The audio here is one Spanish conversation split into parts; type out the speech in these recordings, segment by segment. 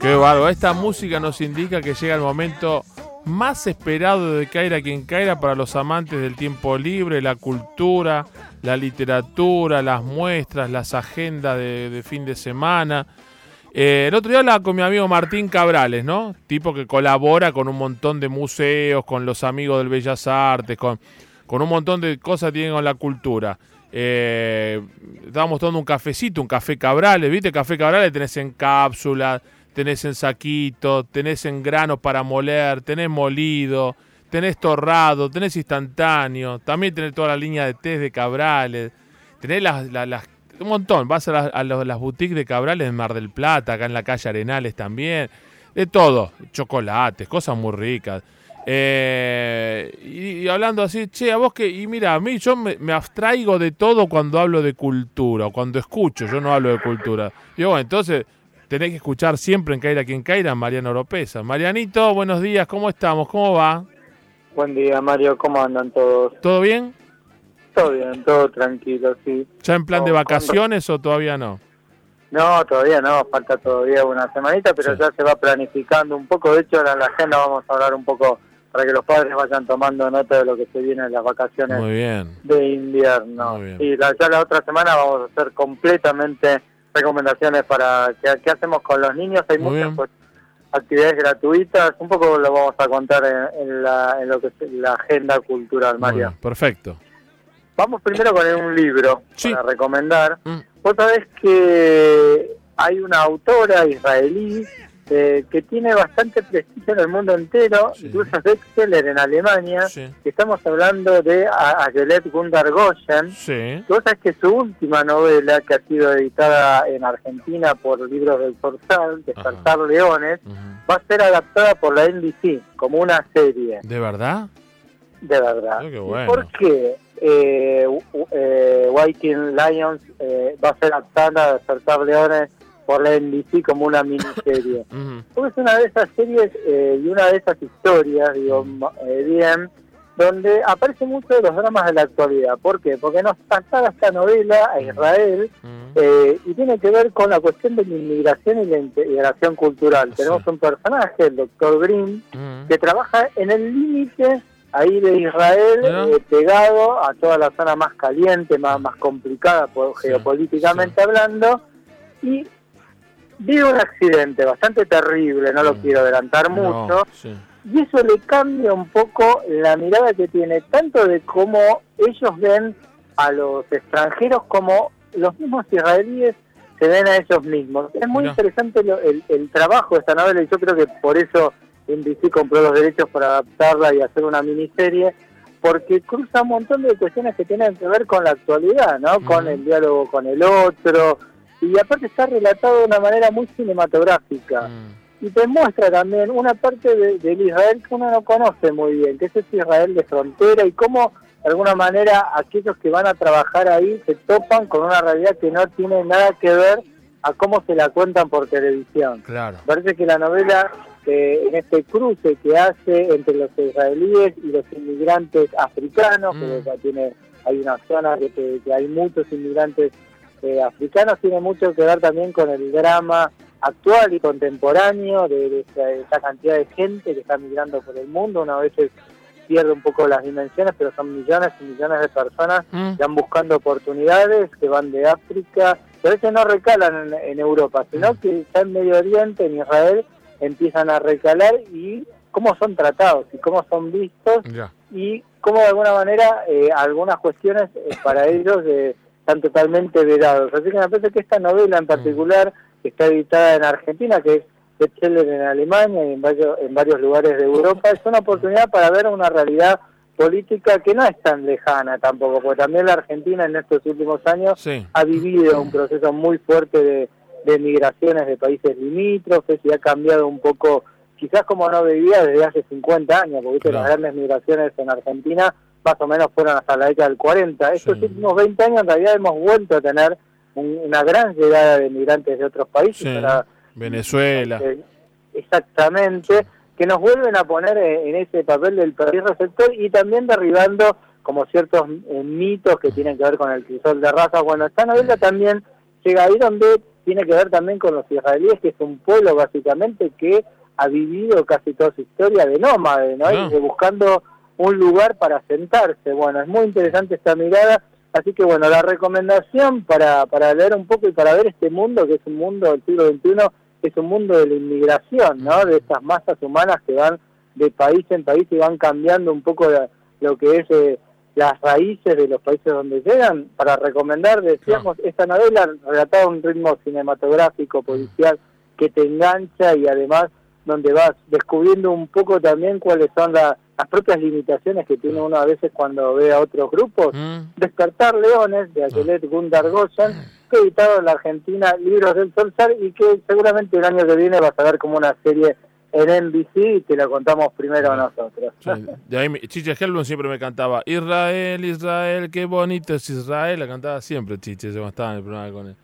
Qué bárbaro, esta música nos indica que llega el momento más esperado de Caira quien Caira para los amantes del tiempo libre, la cultura, la literatura, las muestras, las agendas de, fin de semana. Eh, el otro día hablaba con mi amigo Martín Cabrales, ¿no? Tipo que colabora con un montón de museos, con los amigos del Bellas Artes, con, con un montón de cosas que tienen con la cultura. Eh, estábamos tomando un cafecito, un café Cabrales, ¿viste? Café Cabrales tenés en cápsula, tenés en saquito, tenés en granos para moler, tenés molido, tenés torrado, tenés instantáneo, también tenés toda la línea de test de Cabrales, tenés las, las, un montón, vas a, a las boutiques de Cabrales en Mar del Plata, acá en la calle Arenales también, de todo, chocolates, cosas muy ricas. Eh, y, hablando así, che, a vos que, y mira, a mí yo me, abstraigo de todo cuando hablo de cultura, o cuando escucho, yo no hablo de cultura. Digo, bueno, entonces tenés que escuchar siempre en Caira quien Caira, Mariano Oropesa. Marianito, buenos días, ¿cómo estamos? ¿Cómo va? Buen día, Mario, ¿cómo andan todos? ¿Todo bien? Todo bien, todo tranquilo, sí. ¿Ya en plan de vacaciones o todavía no? No, todavía no, falta todavía una semanita, pero ya se va planificando un poco. De hecho, ahora en la agenda vamos a hablar un poco para que los padres vayan tomando nota de lo que se viene en las vacaciones de invierno. Y la, ya la otra semana vamos a hacer completamente recomendaciones para qué, hacemos con los niños. Hay muchas pues, actividades gratuitas, un poco lo vamos a contar en, la, en lo que es la agenda cultural, María. perfecto. Vamos primero con un libro para recomendar. Mm. Vos sabés que hay una autora israelí eh, que tiene bastante prestigio en el mundo entero, incluso es bestseller en Alemania, estamos hablando de Agelet Gundar Goyen, sí. que su última novela, que ha sido editada en Argentina por Libros del Forzal, Despertar Leones, va a ser adaptada por la NBC como una serie. ¿De verdad? De verdad. Oh, ¿Por qué? Eh, eh, Viking Lions eh, va a ser adaptada a Despertar Leones por la NBC como una miniserie. Porque es una de esas series eh, y una de esas historias, digo, eh, bien, donde aparecen muchos de los dramas de la actualidad. ¿Por qué? Porque nos traslada esta novela a Israel eh, y tiene que ver con la cuestión de la inmigración y la integración cultural. Tenemos un personaje, el doctor Green, que trabaja en el límite ahí de Israel, pegado a toda la zona más caliente, más, más complicada geopolíticamente hablando, y vive un accidente bastante terrible, no lo mm. quiero adelantar mucho, y eso le cambia un poco la mirada que tiene, tanto de cómo ellos ven a los extranjeros como los mismos israelíes se ven a ellos mismos. Es muy interesante el, trabajo de esta novela y yo creo que por eso NBC compró los derechos para adaptarla y hacer una miniserie, porque cruza un montón de cuestiones que tienen que ver con la actualidad, ¿no? Con el diálogo con el otro, y aparte está relatado de una manera muy cinematográfica. Mm. Y te muestra también una parte de, del Israel que uno no conoce muy bien, que es ese Israel de frontera y cómo de alguna manera aquellos que van a trabajar ahí se topan con una realidad que no tiene nada que ver a cómo se la cuentan por televisión. Claro. Parece que la novela, en este cruce que hace entre los israelíes y los inmigrantes africanos, que mm. tiene, hay una zona que hay muchos inmigrantes eh, africanos tiene mucho que ver también con el drama actual y contemporáneo de, esa, cantidad de gente que está migrando por el mundo. Una vez pierde un poco las dimensiones, pero son millones y millones de personas mm. que van buscando oportunidades, que van de África, pero veces no recalan en, Europa, sino mm. que ya en Medio Oriente, en Israel, empiezan a recalar y cómo son tratados y cómo son vistos y cómo de alguna manera eh, algunas cuestiones eh, para ellos... Eh, están totalmente vedados. Así que me parece que esta novela en particular, que está editada en Argentina, que es bestseller en Alemania y en varios, en varios lugares de Europa, es una oportunidad para ver una realidad política que no es tan lejana tampoco, porque también la Argentina en estos últimos años ha vivido un proceso muy fuerte de, migraciones de países limítrofes y ha cambiado un poco, quizás como no vivía desde hace 50 años, porque las grandes migraciones en Argentina más o menos fueron hasta la década del 40. Estos últimos 20 años en realidad hemos vuelto a tener una gran llegada de migrantes de otros países. Venezuela. exactamente, que nos vuelven a poner en, ese papel del país receptor y también derribando como ciertos eh, mitos que tienen que ver con el crisol de raza. Bueno, esta novela también llega ahí donde tiene que ver también con los israelíes, que es un pueblo básicamente que ha vivido casi toda su historia de nómade, ¿no? Y de buscando un lugar para sentarse. Bueno, es muy interesante esta mirada. Así que bueno, la recomendación para, para leer un poco y para ver este mundo, que es un mundo del siglo XXI, es un mundo de la inmigración, ¿no? De estas masas humanas que van de país en país y van cambiando un poco lo que es eh, las raíces de los países donde llegan. Para recomendar, decíamos, esta novela relatada a un ritmo cinematográfico, policial, que te engancha y además donde vas descubriendo un poco también cuáles son las propias limitaciones que tiene uno a veces cuando ve a otros grupos. Mm. Despertar Leones, de Aquelet Gundar Gossen, que editado en la Argentina Libros del Solsar y que seguramente el año que viene vas a ver como una serie en NBC y te la contamos primero nosotros. de ahí, Chiche Helblum siempre me cantaba Israel, Israel, qué bonito es Israel, la cantaba siempre Chiche, cuando estaba en el programa con él.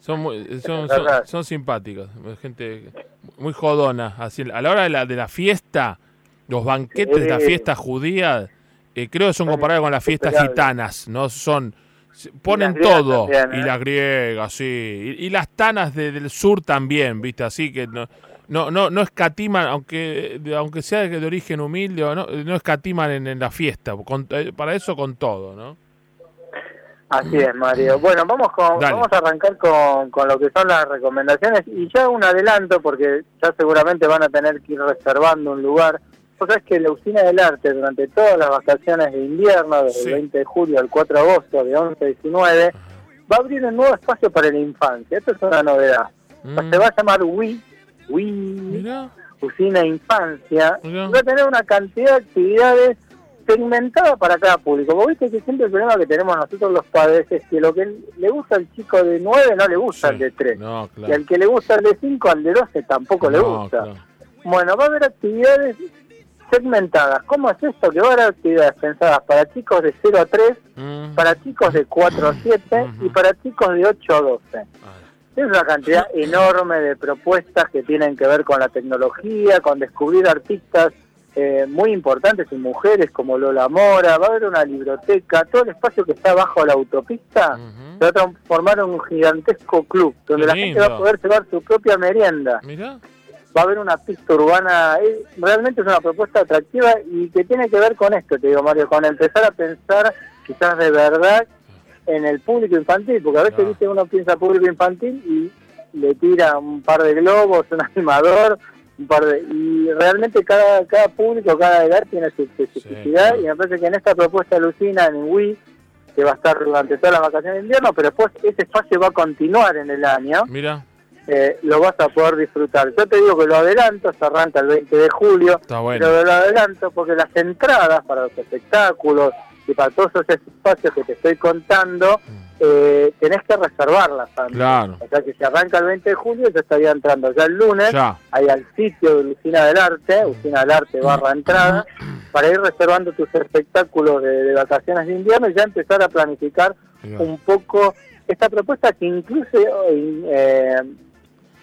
Son, muy, son, son, simpáticos, gente muy jodona. Así, a la hora de la, de la fiesta, los banquetes de la fiesta judía, eh, creo que son comparados con las fiestas gitanas, ¿no? Son ponen todo y ¿eh? las griegas sí y, las tanas del sur también viste así que no no no no escatiman aunque aunque sea de origen humilde no no escatiman en, la fiesta eh, para eso con todo no Así es, Mario. Bueno, vamos con, vamos a arrancar con, con lo que son las recomendaciones y ya un adelanto porque ya seguramente van a tener que ir reservando un lugar. Vos sabés que la Usina del Arte durante todas las vacaciones de invierno, desde el 20 de julio al 4 de agosto, de 11 a 19, va a abrir un nuevo espacio para la infancia. Esto es una novedad. Mm. Se va a llamar Wii, Wii, Usina Infancia. Va a tener una cantidad de actividades segmentada para cada público. Vos viste que siempre el problema que tenemos nosotros los padres es que lo que le gusta al chico de 9 no le gusta al de 3. Y al que le gusta al de 5, al de 12 tampoco le gusta. Bueno, va a haber actividades segmentadas. ¿Cómo es esto? Que va a haber actividades pensadas para chicos de 0 a 3, mm. para chicos de 4 a 7 y para chicos de 8 a 12. Es una cantidad enorme de propuestas que tienen que ver con la tecnología, con descubrir artistas eh, muy importantes y mujeres como Lola Mora, va a haber una biblioteca, todo el espacio que está bajo la autopista se va a transformar en un gigantesco club donde la gente va a poder llevar su propia merienda. Va a haber una pista urbana, eh, realmente es una propuesta atractiva y que tiene que ver con esto, te digo Mario, con empezar a pensar quizás de verdad en el público infantil, porque a veces dice uno piensa público infantil y le tira un par de globos, un animador, y realmente cada, cada público, cada edad tiene su especificidad y me parece que en esta propuesta Lucina en Wii que va a estar durante todas las vacaciones de invierno, pero después ese espacio va a continuar en el año. Mira. Eh, lo vas a poder disfrutar. Yo te digo que lo adelanto, se arranca el 20 de julio, pero lo adelanto porque las entradas para los espectáculos y para todos esos espacios que te estoy contando, mm. eh, tenés que reservarlas Claro. O sea que si arranca el 20 de julio, yo estaría entrando. Ya el lunes, ahí al sitio de Lucina del Arte, Lucina del Arte barra entrada, para ir reservando tus espectáculos de, vacaciones de invierno y ya empezar a planificar un poco esta propuesta que incluso eh,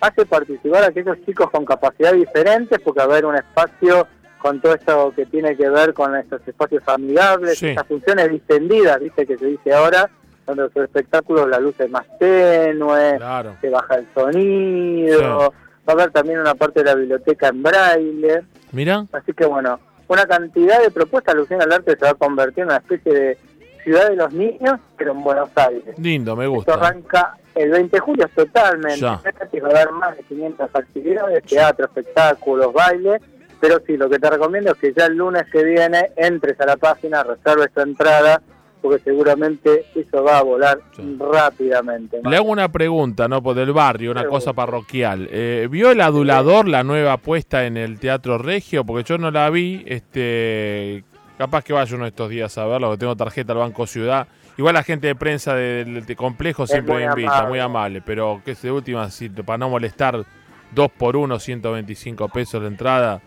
hace participar a aquellos chicos con capacidad diferentes, porque va a haber un espacio con todo esto que tiene que ver con estos espacios amigables, estas funciones distendidas, viste que se dice ahora, donde los espectáculos la luz es más tenue, se baja el sonido, va a haber también una parte de la biblioteca en braille. Mira. Así que bueno, una cantidad de propuestas, Lucina al Arte se va a convertir en una especie de ciudad de los niños, pero en Buenos Aires. Lindo, me gusta. Esto arranca el 20 de julio totalmente. Va a haber más de 500 actividades, teatro, espectáculos, baile. Pero sí, lo que te recomiendo es que ya el lunes que viene entres a la página, reserves tu entrada porque seguramente eso va a volar rápidamente. Le hago una pregunta, ¿no? Por del barrio, una cosa parroquial. Eh, ¿Vio el adulador, la nueva apuesta en el Teatro Regio? Porque yo no la vi, este capaz que vaya uno de estos días a verlo, porque tengo tarjeta al Banco Ciudad. Igual la gente de prensa del, complejo siempre me invita, muy amable, pero que es de última, si, para no molestar, dos por uno, 125 pesos la entrada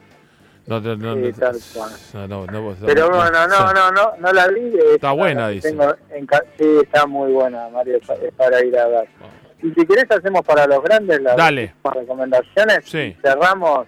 no, no, no, no, Pero bueno, no, no, no, no la vi. Está buena, dice. sí, está muy buena, Mario, para ir a ver. Y si querés hacemos para los grandes las Dale. recomendaciones. Cerramos.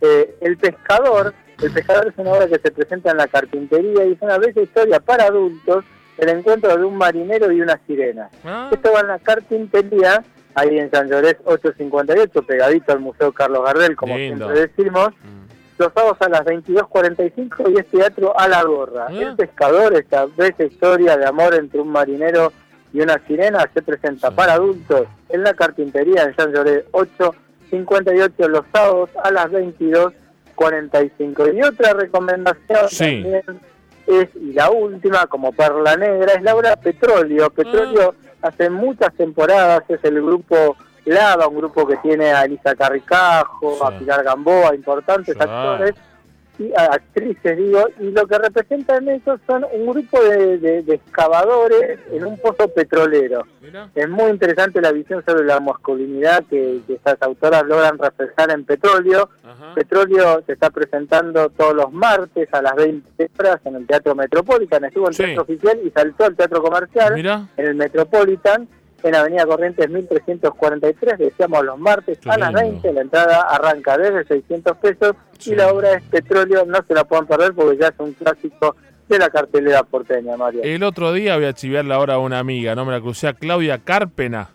Eh, el pescador El pescador es una obra que se presenta en la carpintería y es una bella historia para adultos, el encuentro de un marinero y una sirena. Ah. Esto va en la carpintería, ahí en San Llorés 858, pegadito al Museo Carlos Gardel, como siempre decimos. Mm. Los sábados a las 22.45 y es teatro a la gorra. Ah. El pescador, esta bella historia de amor entre un marinero y una sirena, se presenta para adultos en la carpintería en San Llorés 858 los sábados a las 22.45. Y otra recomendación también es, y la última, como perla negra, es Laura Petróleo. Petróleo ah. hace muchas temporadas es el grupo Lava, un grupo que tiene a Elisa Carricajo, a Pilar Gamboa, importantes actores actrices, digo, y lo que representan eso son un grupo de, excavadores en un pozo petrolero. Es muy interesante la visión sobre la masculinidad que, estas autoras logran reflejar en Petróleo. Petróleo se está presentando todos los martes a las 20 horas en el Teatro Metropolitan. Estuvo en el Teatro Oficial y saltó al Teatro Comercial en el Metropolitan en Avenida Corrientes 1343, decíamos los martes a las 20, la entrada arranca desde 600 pesos y la obra es Petróleo, no se la puedan perder porque ya es un clásico de la cartelera porteña, Mario. El otro día voy a chiviar la hora a una amiga, no me la crucé a Claudia Cárpena,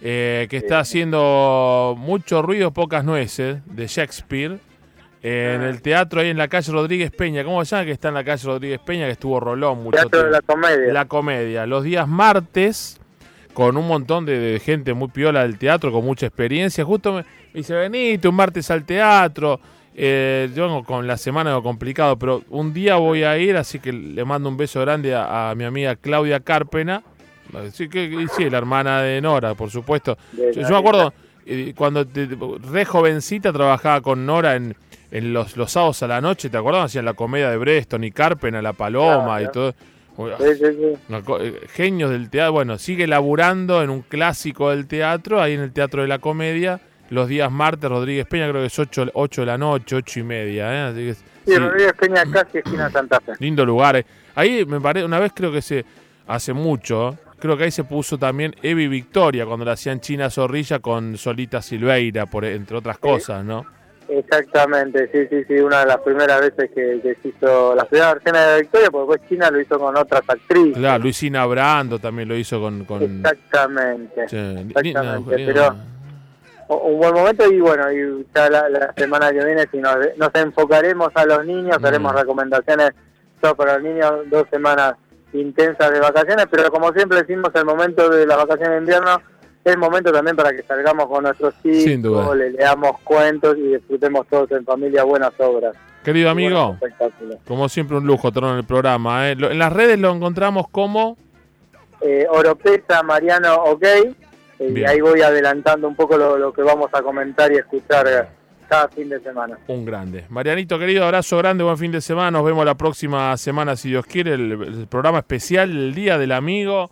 eh, que está haciendo mucho ruido, pocas nueces, de Shakespeare. en ah. el teatro ahí en la calle Rodríguez Peña, ¿cómo se llama que está en la calle Rodríguez Peña? Que estuvo Rolón mucho teatro de la comedia. La comedia. Los días martes, con un montón de, gente muy piola del teatro, con mucha experiencia. Justo me, dice, venite un martes al teatro. Eh, yo con la semana complicado, pero un día voy a ir, así que le mando un beso grande a, mi amiga Claudia Cárpena. Sí, que, sí, la hermana de Nora, por supuesto. Yo, me acuerdo, eh, cuando re jovencita trabajaba con Nora en, en los, los sábados a la noche, ¿te acuerdas? Hacían la comedia de Breston y Cárpena, La Paloma y todo. Eh, genios del teatro. Bueno, sigue laburando en un clásico del teatro, ahí en el Teatro de la Comedia, los días martes, Rodríguez Peña, creo que es 8, 8 de la noche, 8 y media. ¿eh? sí, Rodríguez Peña casi esquina Santa Fe. Lindo lugar. Eh. Ahí me parece, una vez creo que se, hace mucho, creo que ahí se puso también Evi Victoria, cuando la hacían China Zorrilla con Solita Silveira, por, entre otras cosas, ¿no? Exactamente, sí, sí, sí, una de las primeras veces que, se hizo la primera versión de Victoria, porque después China lo hizo con otras actrices. Claro, Luisina Brando también lo hizo con... Exactamente, exactamente, pero un buen momento y bueno, y ya la, semana que viene si nos, enfocaremos a los niños, mm. haremos recomendaciones solo para los niños, dos semanas intensas de vacaciones, pero como siempre decimos, el momento de la vacaciones de invierno es momento también para que salgamos con nuestros hijos, le leamos cuentos y disfrutemos todos en familia buenas obras. Querido amigo, como siempre un lujo tenerlo en el programa. ¿eh? En las redes lo encontramos como... Eh, Oropesa Mariano OK, y ahí voy adelantando un poco lo, que vamos a comentar y escuchar cada fin de semana. Un grande. Marianito, querido, abrazo grande, buen fin de semana. Nos vemos la próxima semana, si Dios quiere, el programa especial, el Día del Amigo.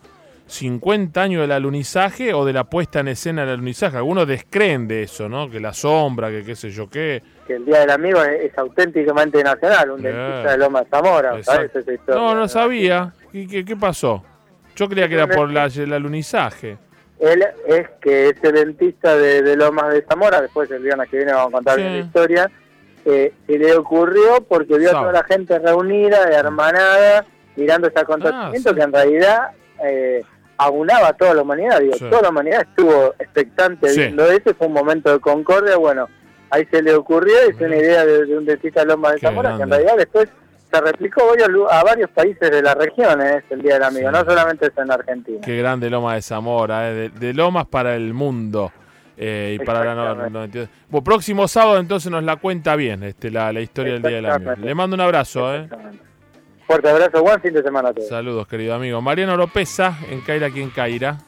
50 años del alunizaje o de la puesta en escena del alunizaje. Algunos descreen de eso, ¿no? Que la sombra, que qué sé yo qué. Que el Día del Amigo es, auténticamente nacional, un dentista de Loma Zamora, ¿sabes esa historia? No, no sabía. ¿Qué, qué, pasó? Yo creía que era por la, el alunizaje. Él es que ese dentista de, de Lomas de Zamora, después el viernes que viene vamos a contar la historia, eh, se le ocurrió porque vio a toda la gente reunida, hermanada, mirando ese acontecimiento ah, que en realidad eh, abunaba a toda la humanidad, digo, toda la humanidad estuvo expectante viendo eso, fue un momento de concordia, bueno, ahí se le ocurrió, es una idea de, un dentista Loma de Zamora, que en realidad después se replicó a varios países de la región, ¿eh? es el Día del Amigo, no solamente es en Argentina. Qué grande Loma de Zamora, ¿eh? de, Lomas para el mundo. Eh, y para la bueno, próximo sábado entonces nos la cuenta bien este la, la historia del Día del Amigo. Le mando un abrazo. ¿eh? Fuerte abrazo, buen fin de semana a todos. Saludos, querido amigo. Mariano Lopeza, en Caira, quien Caira.